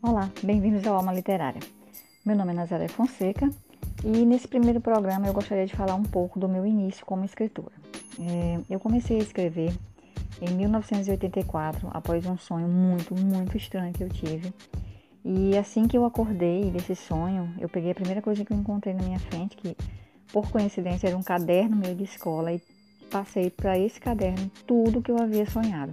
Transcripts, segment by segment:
Olá, bem-vindos ao Alma Literária. Meu nome é Nazaré Fonseca e nesse primeiro programa eu gostaria de falar um pouco do meu início como escritora. É, eu comecei a escrever em 1984 após um sonho muito, muito estranho que eu tive. E assim que eu acordei desse sonho, eu peguei a primeira coisa que eu encontrei na minha frente, que por coincidência era um caderno meu de escola, e passei para esse caderno tudo que eu havia sonhado.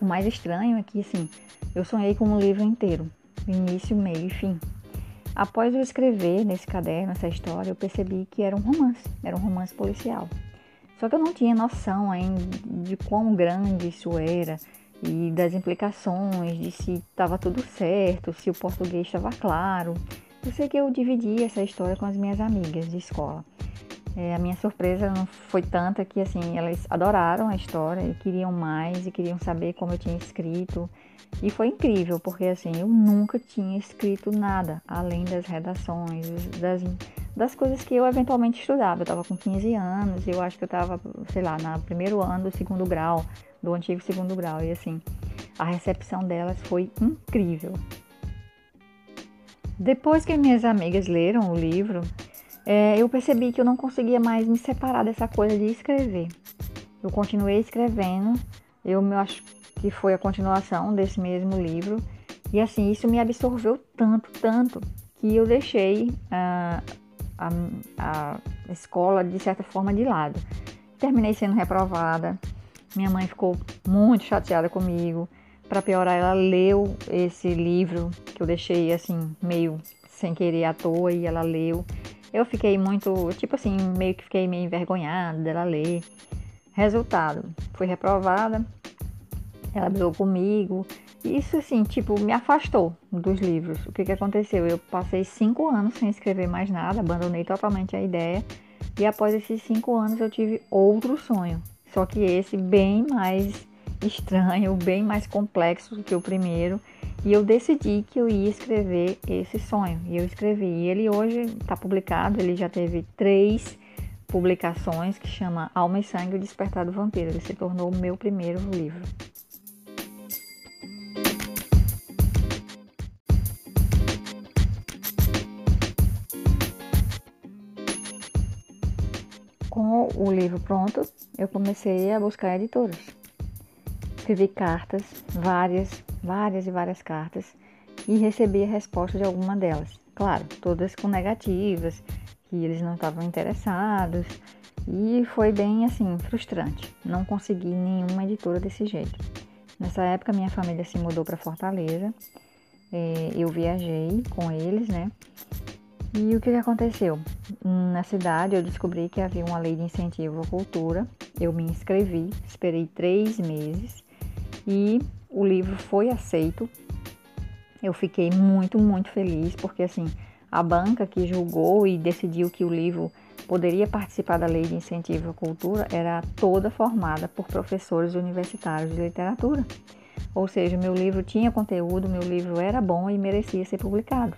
O mais estranho é que, assim, eu sonhei com um livro inteiro, início, meio e fim. Após eu escrever nesse caderno essa história, eu percebi que era um romance, era um romance policial. Só que eu não tinha noção ainda de quão grande isso era e das implicações, de se estava tudo certo, se o português estava claro. Eu sei que eu dividi essa história com as minhas amigas de escola. É, a minha surpresa não foi tanta que assim elas adoraram a história e queriam mais e queriam saber como eu tinha escrito. E foi incrível porque assim eu nunca tinha escrito nada além das redações das, das coisas que eu eventualmente estudava. Eu estava com 15 anos eu acho que eu estava sei lá no primeiro ano do segundo grau do antigo segundo grau. E assim a recepção delas foi incrível. Depois que minhas amigas leram o livro é, eu percebi que eu não conseguia mais me separar dessa coisa de escrever. Eu continuei escrevendo, eu me acho que foi a continuação desse mesmo livro, e assim, isso me absorveu tanto, tanto, que eu deixei a, a, a escola de certa forma de lado. Terminei sendo reprovada, minha mãe ficou muito chateada comigo. Para piorar, ela leu esse livro que eu deixei assim, meio sem querer à toa, e ela leu. Eu fiquei muito, tipo assim, meio que fiquei meio envergonhada dela ler. Resultado, fui reprovada, ela brigou comigo. Isso, assim, tipo, me afastou dos livros. O que, que aconteceu? Eu passei cinco anos sem escrever mais nada, abandonei totalmente a ideia. E após esses cinco anos eu tive outro sonho. Só que esse bem mais estranho, bem mais complexo do que o primeiro. E eu decidi que eu ia escrever esse sonho. E eu escrevi. E ele hoje está publicado, ele já teve três publicações que chama Alma e Sangue o Despertar do Vampiro. Ele se tornou o meu primeiro livro. Com o livro pronto, eu comecei a buscar editoras. Escrevi cartas, várias, várias e várias cartas e recebi a resposta de alguma delas. Claro, todas com negativas, que eles não estavam interessados e foi bem assim frustrante. Não consegui nenhuma editora desse jeito. Nessa época minha família se mudou para Fortaleza. É, eu viajei com eles, né? E o que aconteceu? Na cidade eu descobri que havia uma lei de incentivo à cultura. Eu me inscrevi, esperei três meses e o livro foi aceito. Eu fiquei muito, muito feliz, porque assim, a banca que julgou e decidiu que o livro poderia participar da lei de incentivo à cultura era toda formada por professores universitários de literatura. Ou seja, meu livro tinha conteúdo, meu livro era bom e merecia ser publicado.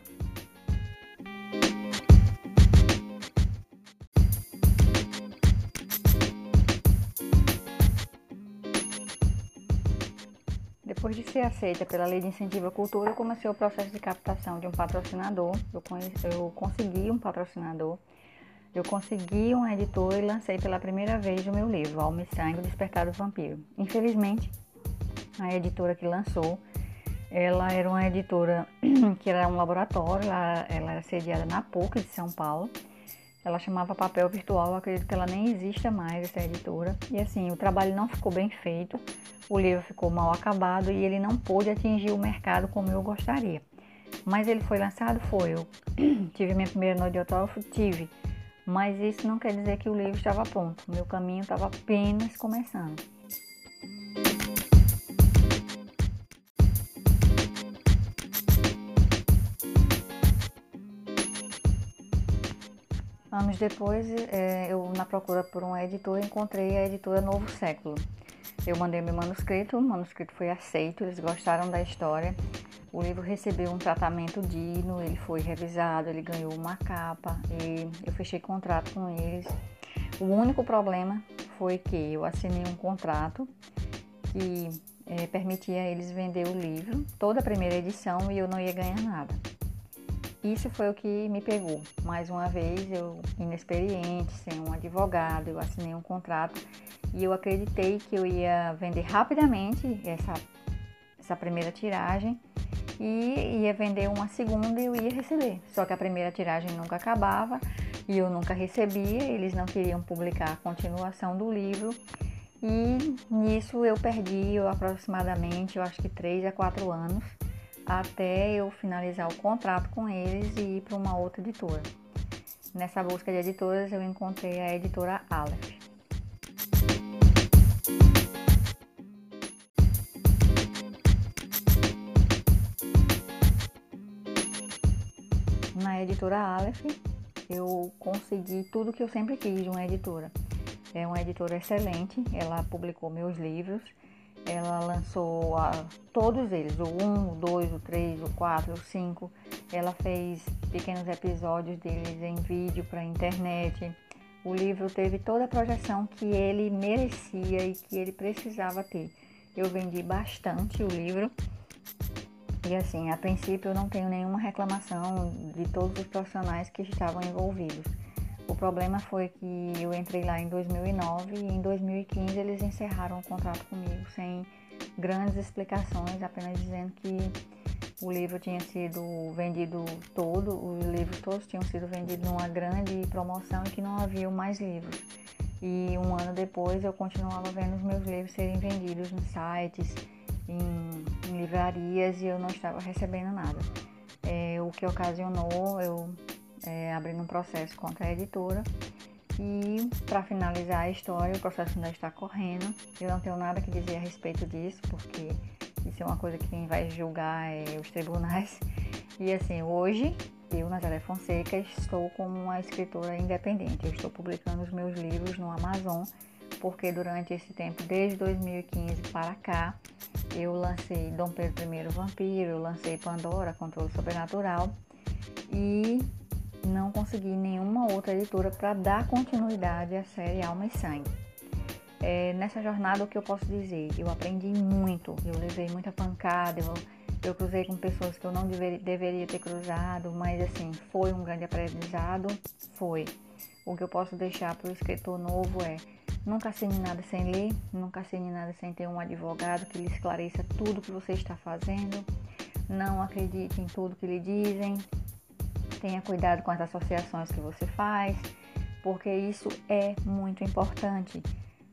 Depois de ser aceita pela Lei de Incentivo à Cultura, eu comecei o processo de captação de um patrocinador. Eu, eu consegui um patrocinador, eu consegui uma editora e lancei pela primeira vez o meu livro, Alma e Sangue, Despertar do Vampiro. Infelizmente, a editora que lançou, ela era uma editora que era um laboratório, ela, ela era sediada na PUC de São Paulo. Ela chamava Papel Virtual, acredito que ela nem exista mais, essa editora. E assim, o trabalho não ficou bem feito o livro ficou mal acabado e ele não pôde atingir o mercado como eu gostaria. Mas ele foi lançado? Foi. Eu tive minha primeira noite de autógrafo? Tive. Mas isso não quer dizer que o livro estava pronto. Meu caminho estava apenas começando. Anos depois, é, eu na procura por uma editora encontrei a editora Novo Século. Eu mandei meu manuscrito, o manuscrito foi aceito, eles gostaram da história. O livro recebeu um tratamento digno, ele foi revisado, ele ganhou uma capa e eu fechei contrato com eles. O único problema foi que eu assinei um contrato que é, permitia eles vender o livro, toda a primeira edição, e eu não ia ganhar nada. Isso foi o que me pegou. Mais uma vez, eu, inexperiente, sem um advogado, eu assinei um contrato e eu acreditei que eu ia vender rapidamente essa, essa primeira tiragem e ia vender uma segunda e eu ia receber. Só que a primeira tiragem nunca acabava e eu nunca recebia, eles não queriam publicar a continuação do livro. E nisso eu perdi eu, aproximadamente, eu acho que 3 a 4 anos até eu finalizar o contrato com eles e ir para uma outra editora. Nessa busca de editoras eu encontrei a editora Aleph. Na editora Aleph eu consegui tudo que eu sempre quis de uma editora. É uma editora excelente, ela publicou meus livros, ela lançou a, todos eles, o 1, o 2, o 3, o 4, o 5. Ela fez pequenos episódios deles em vídeo para a internet. O livro teve toda a projeção que ele merecia e que ele precisava ter. Eu vendi bastante o livro. E assim, a princípio eu não tenho nenhuma reclamação de todos os profissionais que estavam envolvidos. O problema foi que eu entrei lá em 2009 e em 2015 eles encerraram o contrato comigo sem grandes explicações, apenas dizendo que o livro tinha sido vendido todo, os livros todos tinham sido vendidos numa grande promoção e que não havia mais livros. E um ano depois eu continuava vendo os meus livros serem vendidos em sites, em, em livrarias e eu não estava recebendo nada. É, o que ocasionou eu é, abrindo um processo contra a editora. E para finalizar a história, o processo ainda está correndo. Eu não tenho nada que dizer a respeito disso, porque isso é uma coisa que quem vai julgar é os tribunais. E assim, hoje eu, Nazaré Fonseca, estou como uma escritora independente. Eu estou publicando os meus livros no Amazon, porque durante esse tempo, desde 2015 para cá, eu lancei Dom Pedro I Vampiro, eu lancei Pandora, Controle Sobrenatural. E não consegui nenhuma outra editora para dar continuidade à série Alma e Sangue. É, nessa jornada, o que eu posso dizer? Eu aprendi muito, eu levei muita pancada, eu, eu cruzei com pessoas que eu não dever, deveria ter cruzado, mas assim, foi um grande aprendizado, foi. O que eu posso deixar para o escritor novo é nunca assine nada sem ler, nunca assine nada sem ter um advogado que lhe esclareça tudo que você está fazendo, não acredite em tudo que lhe dizem, tenha cuidado com as associações que você faz, porque isso é muito importante.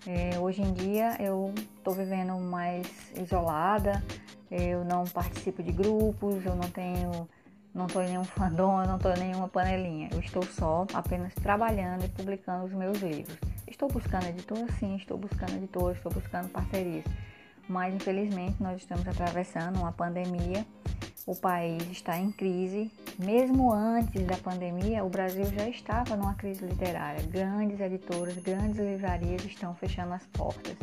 É, hoje em dia eu estou vivendo mais isolada, eu não participo de grupos, eu não tenho, não estou em nenhum fandom, eu não estou em nenhuma panelinha. Eu estou só apenas trabalhando e publicando os meus livros. Estou buscando editor, sim, estou buscando editor, estou buscando parcerias. Mas infelizmente nós estamos atravessando uma pandemia o país está em crise. Mesmo antes da pandemia, o Brasil já estava numa crise literária. Grandes editoras, grandes livrarias estão fechando as portas.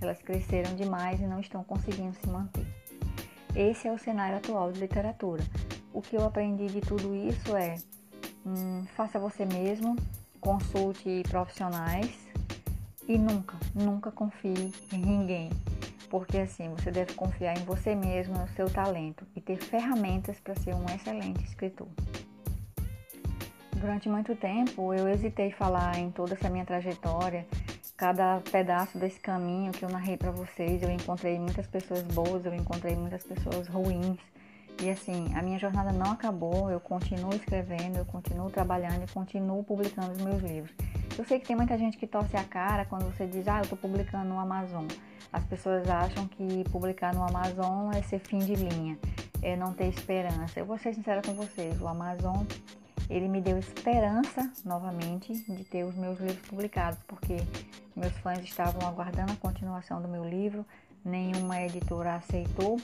Elas cresceram demais e não estão conseguindo se manter. Esse é o cenário atual de literatura. O que eu aprendi de tudo isso é: hum, faça você mesmo, consulte profissionais e nunca, nunca confie em ninguém porque assim você deve confiar em você mesmo, no seu talento e ter ferramentas para ser um excelente escritor. Durante muito tempo eu hesitei falar em toda essa minha trajetória, cada pedaço desse caminho que eu narrei para vocês. Eu encontrei muitas pessoas boas, eu encontrei muitas pessoas ruins. E assim, a minha jornada não acabou, eu continuo escrevendo, eu continuo trabalhando e continuo publicando os meus livros. Eu sei que tem muita gente que torce a cara quando você diz, ah, eu estou publicando no Amazon. As pessoas acham que publicar no Amazon é ser fim de linha, é não ter esperança. Eu vou ser sincera com vocês, o Amazon ele me deu esperança novamente de ter os meus livros publicados, porque meus fãs estavam aguardando a continuação do meu livro, nenhuma editora aceitou.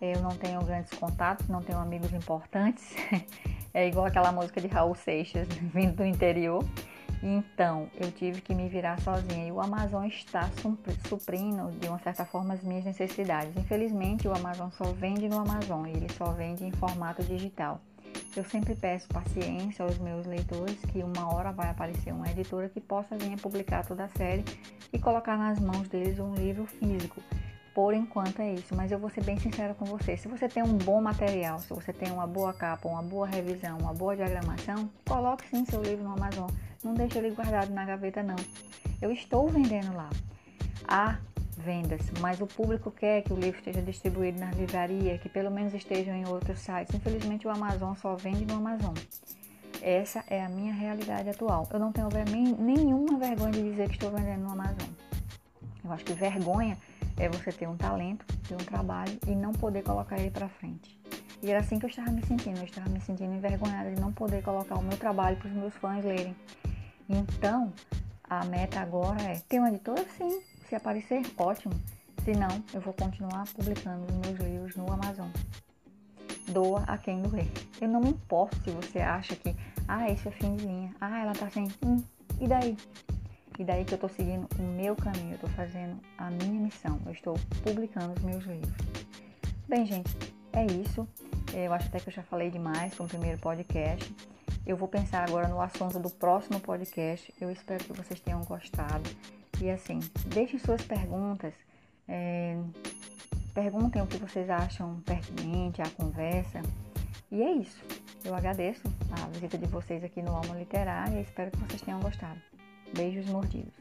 Eu não tenho grandes contatos, não tenho amigos importantes. É igual aquela música de Raul Seixas vindo do interior. Então, eu tive que me virar sozinha e o Amazon está suprindo, de uma certa forma, as minhas necessidades. Infelizmente, o Amazon só vende no Amazon e ele só vende em formato digital. Eu sempre peço paciência aos meus leitores que uma hora vai aparecer uma editora que possa vir a publicar toda a série e colocar nas mãos deles um livro físico. Por enquanto é isso, mas eu vou ser bem sincera com você. Se você tem um bom material, se você tem uma boa capa, uma boa revisão, uma boa diagramação, coloque sim seu livro no Amazon. Não deixe ele guardado na gaveta não. Eu estou vendendo lá. Há vendas, mas o público quer que o livro esteja distribuído na livraria, que pelo menos estejam em outros sites. Infelizmente o Amazon só vende no Amazon. Essa é a minha realidade atual. Eu não tenho nenhuma vergonha de dizer que estou vendendo no Amazon. Eu acho que vergonha é você ter um talento, ter um trabalho e não poder colocar ele para frente. E era assim que eu estava me sentindo. Eu estava me sentindo envergonhada de não poder colocar o meu trabalho para os meus fãs lerem. Então, a meta agora é ter uma editora, sim. Se aparecer, ótimo. Se não, eu vou continuar publicando os meus livros no Amazon. Doa a quem doer. Eu não me importo se você acha que, ah, esse é fim de linha. Ah, ela tá sem. Hum, e daí? E daí que eu estou seguindo o meu caminho, eu estou fazendo a minha missão, eu estou publicando os meus livros. Bem, gente, é isso. Eu acho até que eu já falei demais para o primeiro podcast. Eu vou pensar agora no assunto do próximo podcast. Eu espero que vocês tenham gostado. E assim, deixem suas perguntas. É, perguntem o que vocês acham pertinente à conversa. E é isso. Eu agradeço a visita de vocês aqui no Alma Literária e espero que vocês tenham gostado. Beijos mordidos.